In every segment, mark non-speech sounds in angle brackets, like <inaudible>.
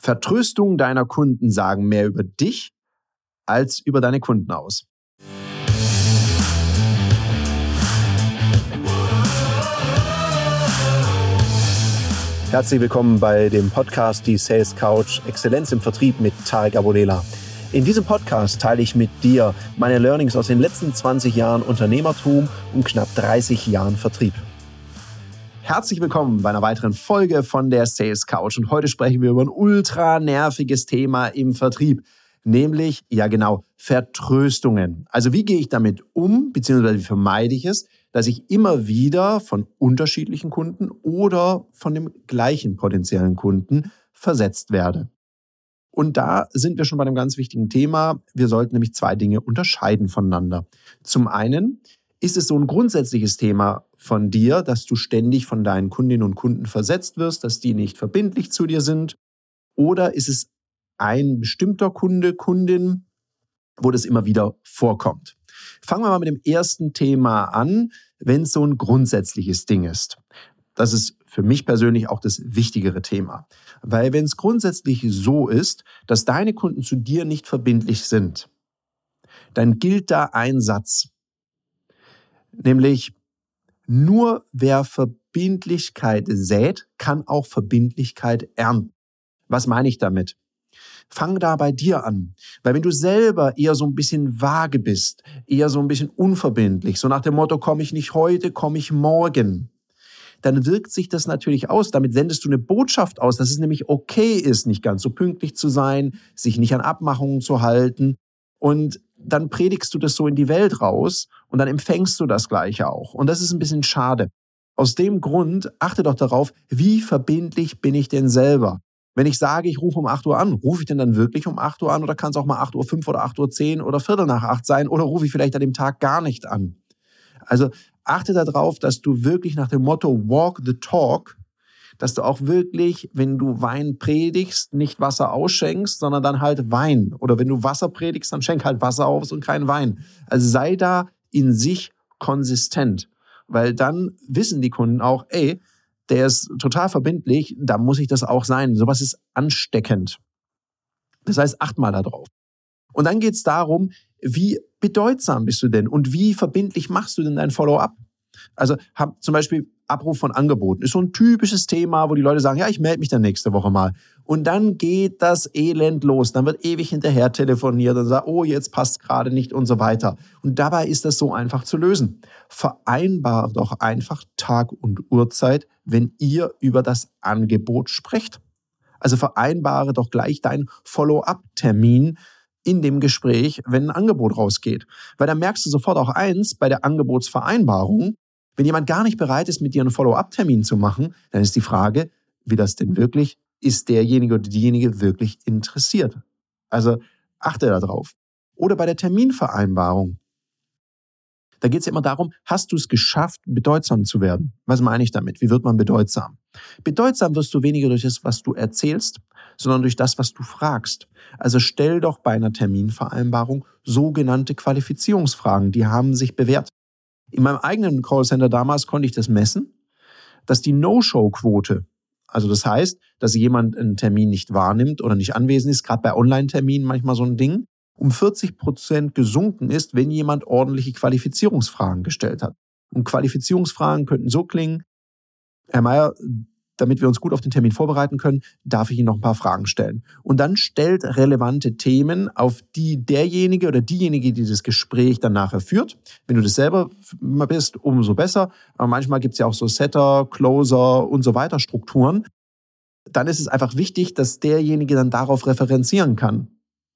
Vertröstungen deiner Kunden sagen mehr über dich als über deine Kunden aus. Herzlich willkommen bei dem Podcast Die Sales Couch Exzellenz im Vertrieb mit Tarek Abodela. In diesem Podcast teile ich mit dir meine Learnings aus den letzten 20 Jahren Unternehmertum und knapp 30 Jahren Vertrieb. Herzlich willkommen bei einer weiteren Folge von der Sales Couch. Und heute sprechen wir über ein ultra nerviges Thema im Vertrieb, nämlich, ja genau, Vertröstungen. Also wie gehe ich damit um, beziehungsweise wie vermeide ich es, dass ich immer wieder von unterschiedlichen Kunden oder von dem gleichen potenziellen Kunden versetzt werde. Und da sind wir schon bei einem ganz wichtigen Thema. Wir sollten nämlich zwei Dinge unterscheiden voneinander. Zum einen ist es so ein grundsätzliches Thema von dir, dass du ständig von deinen Kundinnen und Kunden versetzt wirst, dass die nicht verbindlich zu dir sind? Oder ist es ein bestimmter Kunde, Kundin, wo das immer wieder vorkommt? Fangen wir mal mit dem ersten Thema an, wenn es so ein grundsätzliches Ding ist. Das ist für mich persönlich auch das wichtigere Thema. Weil wenn es grundsätzlich so ist, dass deine Kunden zu dir nicht verbindlich sind, dann gilt da ein Satz. Nämlich, nur wer Verbindlichkeit sät, kann auch Verbindlichkeit ernten. Was meine ich damit? Fang da bei dir an. Weil wenn du selber eher so ein bisschen vage bist, eher so ein bisschen unverbindlich, so nach dem Motto, komme ich nicht heute, komme ich morgen, dann wirkt sich das natürlich aus. Damit sendest du eine Botschaft aus, dass es nämlich okay ist, nicht ganz so pünktlich zu sein, sich nicht an Abmachungen zu halten. Und dann predigst du das so in die Welt raus und dann empfängst du das Gleiche auch. Und das ist ein bisschen schade. Aus dem Grund achte doch darauf, wie verbindlich bin ich denn selber? Wenn ich sage, ich rufe um 8 Uhr an, rufe ich denn dann wirklich um 8 Uhr an oder kann es auch mal 8 Uhr 5 oder 8 Uhr 10 oder Viertel nach 8 sein oder rufe ich vielleicht an dem Tag gar nicht an? Also achte darauf, dass du wirklich nach dem Motto Walk the Talk dass du auch wirklich, wenn du Wein predigst, nicht Wasser ausschenkst, sondern dann halt Wein. Oder wenn du Wasser predigst, dann schenk halt Wasser aus und kein Wein. Also sei da in sich konsistent, weil dann wissen die Kunden auch, ey, der ist total verbindlich, da muss ich das auch sein. Sowas ist ansteckend. Das heißt, acht mal darauf. Und dann geht's darum, wie bedeutsam bist du denn und wie verbindlich machst du denn dein Follow-up? Also hab zum Beispiel Abruf von Angeboten ist so ein typisches Thema, wo die Leute sagen, ja, ich melde mich dann nächste Woche mal. Und dann geht das Elend los. Dann wird ewig hinterher telefoniert und sagt, oh, jetzt passt gerade nicht und so weiter. Und dabei ist das so einfach zu lösen. Vereinbar doch einfach Tag und Uhrzeit, wenn ihr über das Angebot sprecht. Also vereinbare doch gleich deinen Follow-up-Termin in dem Gespräch, wenn ein Angebot rausgeht. Weil dann merkst du sofort auch eins bei der Angebotsvereinbarung, wenn jemand gar nicht bereit ist, mit dir einen Follow-up-Termin zu machen, dann ist die Frage, wie das denn wirklich, ist derjenige oder diejenige wirklich interessiert? Also achte darauf. Oder bei der Terminvereinbarung. Da geht es ja immer darum, hast du es geschafft, bedeutsam zu werden? Was meine ich damit? Wie wird man bedeutsam? Bedeutsam wirst du weniger durch das, was du erzählst, sondern durch das, was du fragst. Also stell doch bei einer Terminvereinbarung sogenannte Qualifizierungsfragen, die haben sich bewährt. In meinem eigenen Callcenter damals konnte ich das messen, dass die No-Show-Quote, also das heißt, dass jemand einen Termin nicht wahrnimmt oder nicht anwesend ist, gerade bei Online-Terminen manchmal so ein Ding, um 40 Prozent gesunken ist, wenn jemand ordentliche Qualifizierungsfragen gestellt hat. Und Qualifizierungsfragen könnten so klingen, Herr Mayer, damit wir uns gut auf den Termin vorbereiten können, darf ich Ihnen noch ein paar Fragen stellen. Und dann stellt relevante Themen, auf die derjenige oder diejenige, die das Gespräch dann nachher führt. Wenn du das selber bist, umso besser. Aber manchmal gibt es ja auch so Setter, Closer und so weiter Strukturen. Dann ist es einfach wichtig, dass derjenige dann darauf referenzieren kann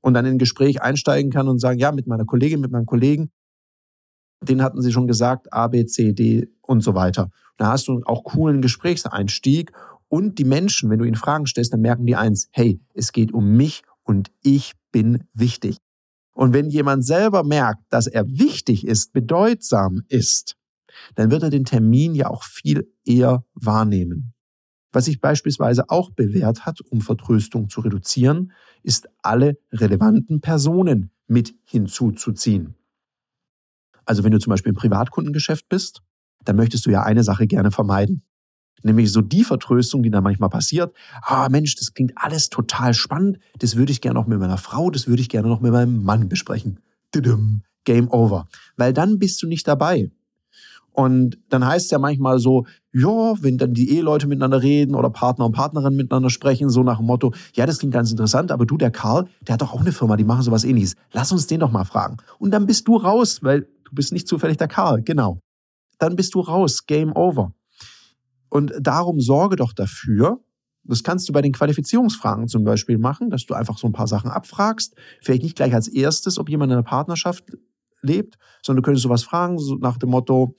und dann in ein Gespräch einsteigen kann und sagen, ja, mit meiner Kollegin, mit meinem Kollegen, den hatten sie schon gesagt, A, B, C, D und so weiter. Da hast du auch coolen Gesprächseinstieg und die Menschen, wenn du ihnen Fragen stellst, dann merken die eins, hey, es geht um mich und ich bin wichtig. Und wenn jemand selber merkt, dass er wichtig ist, bedeutsam ist, dann wird er den Termin ja auch viel eher wahrnehmen. Was sich beispielsweise auch bewährt hat, um Vertröstung zu reduzieren, ist alle relevanten Personen mit hinzuzuziehen. Also wenn du zum Beispiel im Privatkundengeschäft bist, dann möchtest du ja eine Sache gerne vermeiden. Nämlich so die Vertröstung, die da manchmal passiert. Ah, Mensch, das klingt alles total spannend. Das würde ich gerne noch mit meiner Frau, das würde ich gerne noch mit meinem Mann besprechen. Game over. Weil dann bist du nicht dabei. Und dann heißt es ja manchmal so, ja, wenn dann die Eheleute miteinander reden oder Partner und Partnerin miteinander sprechen, so nach dem Motto, ja, das klingt ganz interessant, aber du, der Karl, der hat doch auch eine Firma, die machen sowas ähnliches. Lass uns den doch mal fragen. Und dann bist du raus, weil du bist nicht zufällig der Karl, genau. Dann bist du raus, Game over. Und darum sorge doch dafür, das kannst du bei den Qualifizierungsfragen zum Beispiel machen, dass du einfach so ein paar Sachen abfragst. Vielleicht nicht gleich als erstes, ob jemand in einer Partnerschaft lebt, sondern du könntest sowas fragen, so nach dem Motto,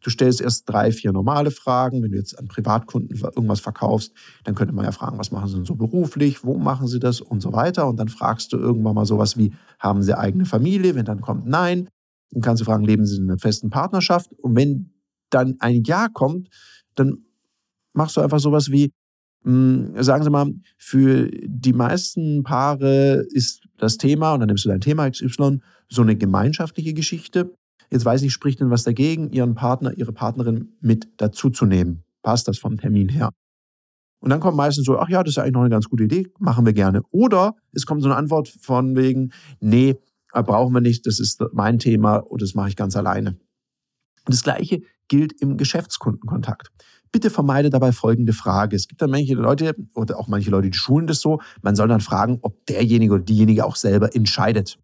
Du stellst erst drei, vier normale Fragen. Wenn du jetzt an Privatkunden irgendwas verkaufst, dann könnte man ja fragen, was machen sie denn so beruflich, wo machen sie das und so weiter. Und dann fragst du irgendwann mal sowas wie, haben sie eigene Familie? Wenn dann kommt Nein, dann kannst du fragen, leben sie in einer festen Partnerschaft? Und wenn dann ein Ja kommt, dann machst du einfach sowas wie, hm, sagen Sie mal, für die meisten Paare ist das Thema, und dann nimmst du dein Thema XY, so eine gemeinschaftliche Geschichte. Jetzt weiß ich, spricht denn was dagegen, Ihren Partner, Ihre Partnerin mit dazuzunehmen? Passt das vom Termin her? Und dann kommt meistens so, ach ja, das ist ja eigentlich noch eine ganz gute Idee, machen wir gerne. Oder es kommt so eine Antwort von wegen, nee, brauchen wir nicht, das ist mein Thema oder das mache ich ganz alleine. Und das Gleiche gilt im Geschäftskundenkontakt. Bitte vermeide dabei folgende Frage. Es gibt dann manche Leute oder auch manche Leute, die schulen das so, man soll dann fragen, ob derjenige oder diejenige auch selber entscheidet.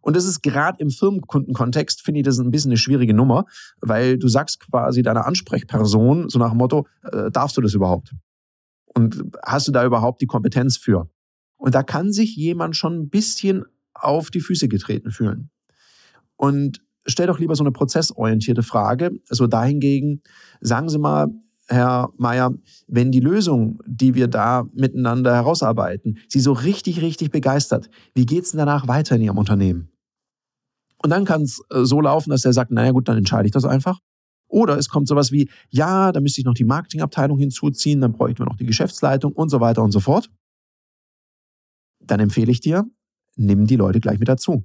Und das ist gerade im Firmenkundenkontext, finde ich das ein bisschen eine schwierige Nummer, weil du sagst quasi deiner Ansprechperson so nach dem Motto, äh, darfst du das überhaupt? Und hast du da überhaupt die Kompetenz für? Und da kann sich jemand schon ein bisschen auf die Füße getreten fühlen. Und stell doch lieber so eine prozessorientierte Frage. Also dahingegen, sagen Sie mal, Herr Mayer, wenn die Lösung, die wir da miteinander herausarbeiten, Sie so richtig, richtig begeistert, wie geht's denn danach weiter in Ihrem Unternehmen? Und dann kann es äh, so laufen, dass er sagt, naja gut, dann entscheide ich das einfach. Oder es kommt sowas wie, ja, da müsste ich noch die Marketingabteilung hinzuziehen, dann bräuchten wir noch die Geschäftsleitung und so weiter und so fort. Dann empfehle ich dir, nimm die Leute gleich mit dazu.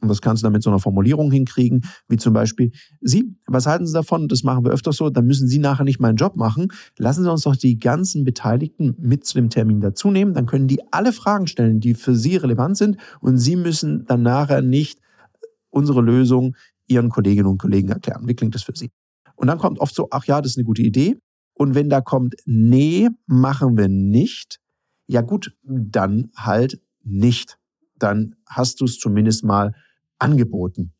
Und das kannst du dann mit so einer Formulierung hinkriegen, wie zum Beispiel, Sie, was halten Sie davon? Das machen wir öfters so, dann müssen Sie nachher nicht meinen Job machen. Lassen Sie uns doch die ganzen Beteiligten mit zu dem Termin dazu nehmen. Dann können die alle Fragen stellen, die für Sie relevant sind. Und Sie müssen dann nachher nicht unsere Lösung Ihren Kolleginnen und Kollegen erklären. Wie klingt das für Sie? Und dann kommt oft so, ach ja, das ist eine gute Idee. Und wenn da kommt, nee, machen wir nicht, ja gut, dann halt nicht. Dann hast du es zumindest mal angeboten.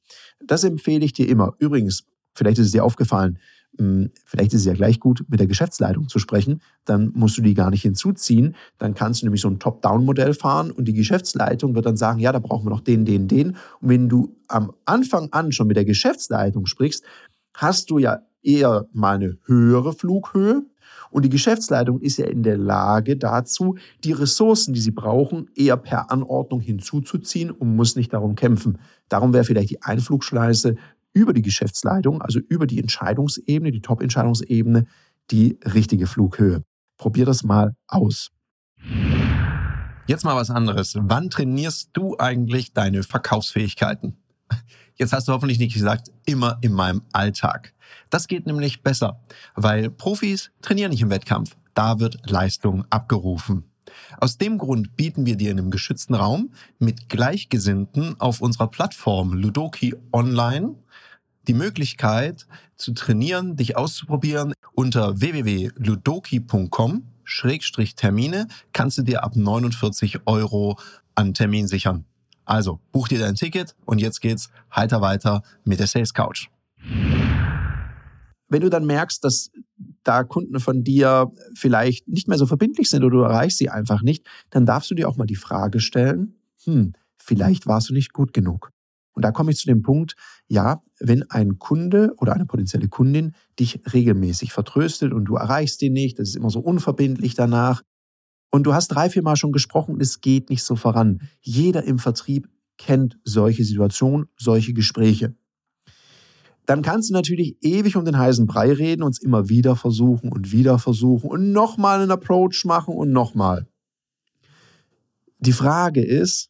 Das empfehle ich dir immer. Übrigens, vielleicht ist es dir aufgefallen, hm, vielleicht ist es ja gleich gut, mit der Geschäftsleitung zu sprechen. Dann musst du die gar nicht hinzuziehen. Dann kannst du nämlich so ein Top-Down-Modell fahren und die Geschäftsleitung wird dann sagen, ja, da brauchen wir noch den, den, den. Und wenn du am Anfang an schon mit der Geschäftsleitung sprichst, hast du ja eher mal eine höhere Flughöhe. Und die Geschäftsleitung ist ja in der Lage dazu, die Ressourcen, die sie brauchen, eher per Anordnung hinzuzuziehen und muss nicht darum kämpfen. Darum wäre vielleicht die Einflugschleise über die Geschäftsleitung, also über die Entscheidungsebene, die Top-Entscheidungsebene, die richtige Flughöhe. Probier das mal aus. Jetzt mal was anderes. Wann trainierst du eigentlich deine Verkaufsfähigkeiten? Jetzt hast du hoffentlich nicht gesagt, immer in meinem Alltag. Das geht nämlich besser, weil Profis trainieren nicht im Wettkampf. Da wird Leistung abgerufen. Aus dem Grund bieten wir dir in einem geschützten Raum mit Gleichgesinnten auf unserer Plattform Ludoki Online die Möglichkeit zu trainieren, dich auszuprobieren. Unter www.ludoki.com Termine kannst du dir ab 49 Euro an Termin sichern. Also buch dir dein Ticket und jetzt geht's heiter weiter mit der Sales Couch. Wenn du dann merkst, dass da Kunden von dir vielleicht nicht mehr so verbindlich sind oder du erreichst sie einfach nicht, dann darfst du dir auch mal die Frage stellen, hm, vielleicht warst du nicht gut genug. Und da komme ich zu dem Punkt, ja, wenn ein Kunde oder eine potenzielle Kundin dich regelmäßig vertröstet und du erreichst ihn nicht, das ist immer so unverbindlich danach, und du hast drei, vier Mal schon gesprochen, es geht nicht so voran. Jeder im Vertrieb kennt solche Situationen, solche Gespräche. Dann kannst du natürlich ewig um den heißen Brei reden und es immer wieder versuchen und wieder versuchen und nochmal einen Approach machen und nochmal. Die Frage ist,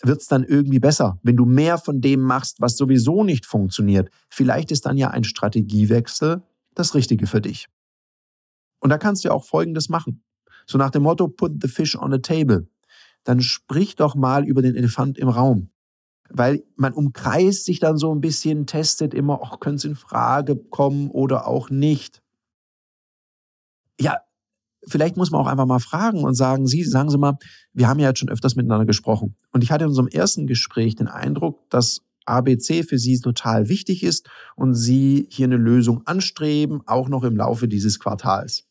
wird es dann irgendwie besser, wenn du mehr von dem machst, was sowieso nicht funktioniert. Vielleicht ist dann ja ein Strategiewechsel das Richtige für dich. Und da kannst du ja auch Folgendes machen. So nach dem Motto, put the fish on the table. Dann sprich doch mal über den Elefant im Raum. Weil man umkreist sich dann so ein bisschen, testet immer, ach, könnte es in Frage kommen oder auch nicht. Ja, vielleicht muss man auch einfach mal fragen und sagen, Sie, sagen Sie mal, wir haben ja jetzt schon öfters miteinander gesprochen. Und ich hatte in unserem ersten Gespräch den Eindruck, dass ABC für Sie total wichtig ist und Sie hier eine Lösung anstreben, auch noch im Laufe dieses Quartals.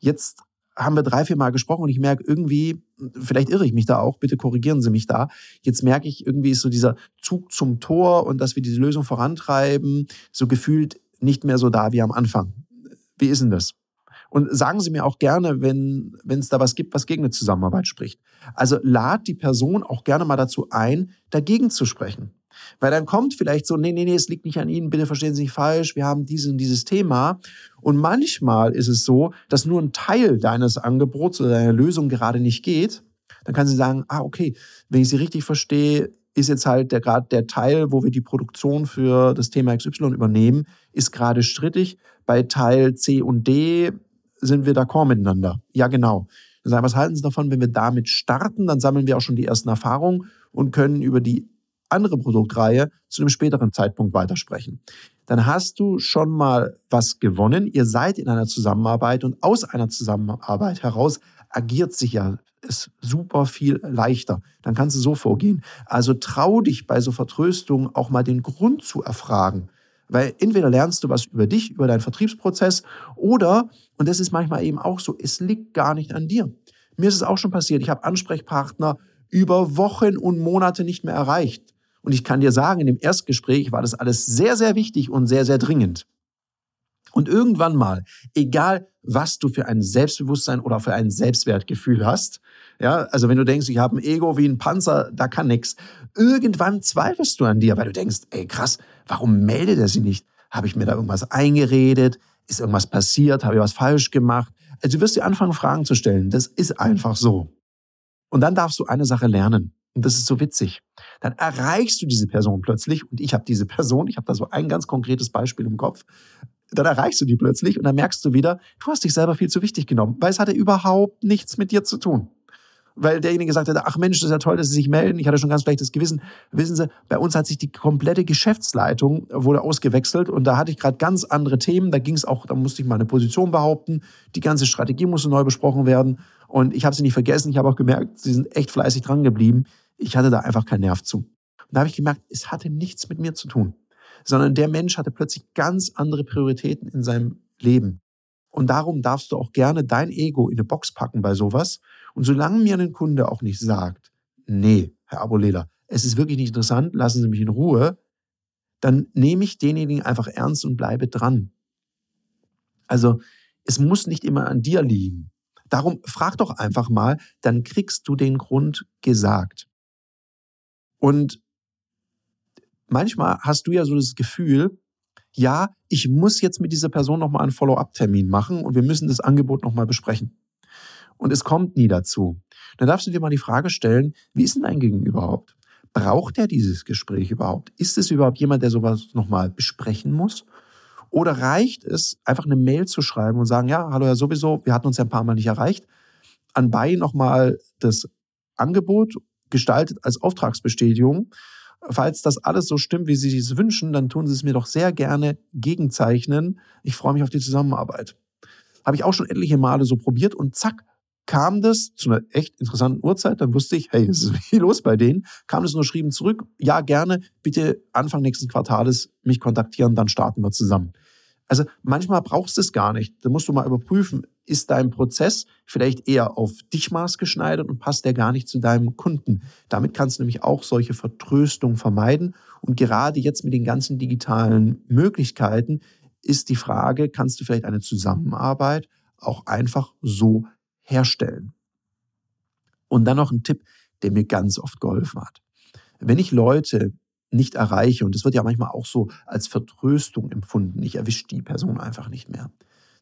Jetzt haben wir drei, vier Mal gesprochen und ich merke irgendwie, vielleicht irre ich mich da auch, bitte korrigieren Sie mich da. Jetzt merke ich, irgendwie ist so dieser Zug zum Tor und dass wir diese Lösung vorantreiben, so gefühlt nicht mehr so da wie am Anfang. Wie ist denn das? Und sagen Sie mir auch gerne, wenn es da was gibt, was gegen eine Zusammenarbeit spricht. Also lad die Person auch gerne mal dazu ein, dagegen zu sprechen. Weil dann kommt vielleicht so, nee, nee, nee, es liegt nicht an Ihnen, bitte verstehen Sie nicht falsch, wir haben dieses und dieses Thema. Und manchmal ist es so, dass nur ein Teil deines Angebots oder deiner Lösung gerade nicht geht. Dann kann sie sagen, ah, okay, wenn ich Sie richtig verstehe, ist jetzt halt der gerade der Teil, wo wir die Produktion für das Thema XY übernehmen, ist gerade strittig. Bei Teil C und D sind wir d'accord miteinander. Ja, genau. Dann sagen, was halten Sie davon, wenn wir damit starten? Dann sammeln wir auch schon die ersten Erfahrungen und können über die andere Produktreihe zu einem späteren Zeitpunkt weitersprechen. Dann hast du schon mal was gewonnen. Ihr seid in einer Zusammenarbeit und aus einer Zusammenarbeit heraus agiert sich ja es super viel leichter. Dann kannst du so vorgehen. Also trau dich bei so Vertröstungen auch mal den Grund zu erfragen. Weil entweder lernst du was über dich, über deinen Vertriebsprozess oder, und das ist manchmal eben auch so, es liegt gar nicht an dir. Mir ist es auch schon passiert, ich habe Ansprechpartner über Wochen und Monate nicht mehr erreicht. Und ich kann dir sagen, in dem Erstgespräch war das alles sehr, sehr wichtig und sehr, sehr dringend. Und irgendwann mal, egal was du für ein Selbstbewusstsein oder für ein Selbstwertgefühl hast, ja, also wenn du denkst, ich habe ein Ego wie ein Panzer, da kann nix. Irgendwann zweifelst du an dir, weil du denkst, ey krass, warum meldet er sich nicht? Habe ich mir da irgendwas eingeredet? Ist irgendwas passiert? Habe ich was falsch gemacht? Also du wirst dir anfangen, Fragen zu stellen. Das ist einfach so. Und dann darfst du eine Sache lernen. Und das ist so witzig. Dann erreichst du diese Person plötzlich. Und ich habe diese Person, ich habe da so ein ganz konkretes Beispiel im Kopf. Dann erreichst du die plötzlich und dann merkst du wieder, du hast dich selber viel zu wichtig genommen, weil es hatte überhaupt nichts mit dir zu tun weil derjenige gesagt hat, ach Mensch, das ist ja toll, dass Sie sich melden. Ich hatte schon ganz schlechtes Gewissen. Wissen Sie, bei uns hat sich die komplette Geschäftsleitung wurde ausgewechselt und da hatte ich gerade ganz andere Themen. Da ging es auch, da musste ich meine Position behaupten. Die ganze Strategie musste neu besprochen werden und ich habe sie nicht vergessen. Ich habe auch gemerkt, Sie sind echt fleißig dran geblieben. Ich hatte da einfach keinen Nerv zu. Und da habe ich gemerkt, es hatte nichts mit mir zu tun, sondern der Mensch hatte plötzlich ganz andere Prioritäten in seinem Leben. Und darum darfst du auch gerne dein Ego in eine Box packen bei sowas. Und solange mir ein Kunde auch nicht sagt, nee, Herr Abolela, es ist wirklich nicht interessant, lassen Sie mich in Ruhe, dann nehme ich denjenigen einfach ernst und bleibe dran. Also es muss nicht immer an dir liegen. Darum frag doch einfach mal, dann kriegst du den Grund gesagt. Und manchmal hast du ja so das Gefühl, ja, ich muss jetzt mit dieser Person nochmal einen Follow-up-Termin machen und wir müssen das Angebot nochmal besprechen. Und es kommt nie dazu. Dann darfst du dir mal die Frage stellen, wie ist denn dein Gegenüber überhaupt? Braucht er dieses Gespräch überhaupt? Ist es überhaupt jemand, der sowas nochmal besprechen muss? Oder reicht es, einfach eine Mail zu schreiben und sagen, ja, hallo ja sowieso, wir hatten uns ja ein paar Mal nicht erreicht. Anbei nochmal das Angebot gestaltet als Auftragsbestätigung Falls das alles so stimmt, wie Sie es wünschen, dann tun Sie es mir doch sehr gerne gegenzeichnen. Ich freue mich auf die Zusammenarbeit. Habe ich auch schon etliche Male so probiert und zack, kam das zu einer echt interessanten Uhrzeit. Dann wusste ich, hey, es ist <laughs> viel los bei denen. Kam das nur schrieben zurück, ja, gerne, bitte Anfang nächsten Quartales mich kontaktieren, dann starten wir zusammen. Also manchmal brauchst du es gar nicht. Da musst du mal überprüfen, ist dein Prozess vielleicht eher auf dich maßgeschneidert und passt der gar nicht zu deinem Kunden. Damit kannst du nämlich auch solche Vertröstung vermeiden. Und gerade jetzt mit den ganzen digitalen Möglichkeiten ist die Frage, kannst du vielleicht eine Zusammenarbeit auch einfach so herstellen? Und dann noch ein Tipp, der mir ganz oft geholfen hat. Wenn ich Leute nicht erreiche. Und das wird ja manchmal auch so als Vertröstung empfunden. Ich erwische die Person einfach nicht mehr.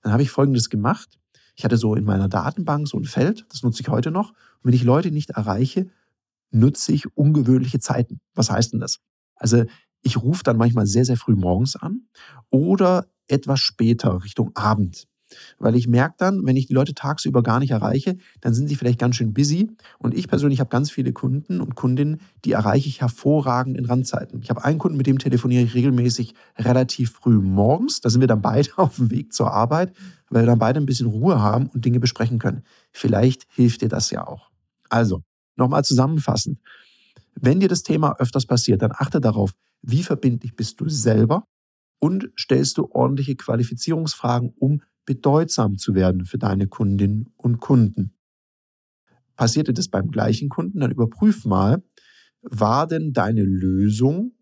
Dann habe ich Folgendes gemacht. Ich hatte so in meiner Datenbank so ein Feld, das nutze ich heute noch. Und wenn ich Leute nicht erreiche, nutze ich ungewöhnliche Zeiten. Was heißt denn das? Also ich rufe dann manchmal sehr, sehr früh morgens an oder etwas später, Richtung Abend. Weil ich merke dann, wenn ich die Leute tagsüber gar nicht erreiche, dann sind sie vielleicht ganz schön busy. Und ich persönlich habe ganz viele Kunden und Kundinnen, die erreiche ich hervorragend in Randzeiten. Ich habe einen Kunden, mit dem telefoniere ich regelmäßig relativ früh morgens. Da sind wir dann beide <laughs> auf dem Weg zur Arbeit, weil wir dann beide ein bisschen Ruhe haben und Dinge besprechen können. Vielleicht hilft dir das ja auch. Also, nochmal zusammenfassend. Wenn dir das Thema öfters passiert, dann achte darauf, wie verbindlich bist du selber und stellst du ordentliche Qualifizierungsfragen, um bedeutsam zu werden für deine Kundinnen und Kunden. Passierte das beim gleichen Kunden, dann überprüf mal, war denn deine Lösung,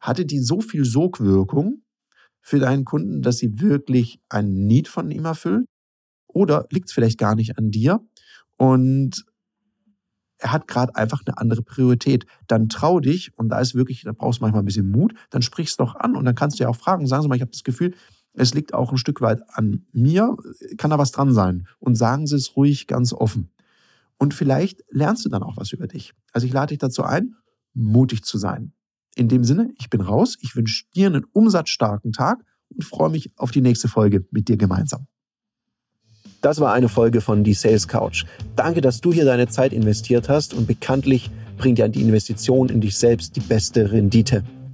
hatte die so viel Sogwirkung für deinen Kunden, dass sie wirklich einen Need von ihm erfüllt? Oder liegt es vielleicht gar nicht an dir und er hat gerade einfach eine andere Priorität. Dann trau dich, und da ist wirklich, da brauchst du manchmal ein bisschen Mut, dann sprichst doch an und dann kannst du ja auch fragen, sagen Sie mal, ich habe das Gefühl, es liegt auch ein Stück weit an mir, kann da was dran sein. Und sagen Sie es ruhig ganz offen. Und vielleicht lernst du dann auch was über dich. Also ich lade dich dazu ein, mutig zu sein. In dem Sinne, ich bin raus, ich wünsche dir einen umsatzstarken Tag und freue mich auf die nächste Folge mit dir gemeinsam. Das war eine Folge von Die Sales Couch. Danke, dass du hier deine Zeit investiert hast und bekanntlich bringt ja die Investition in dich selbst die beste Rendite.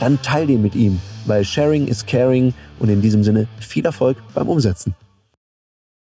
dann teil den mit ihm, weil Sharing is Caring und in diesem Sinne viel Erfolg beim Umsetzen.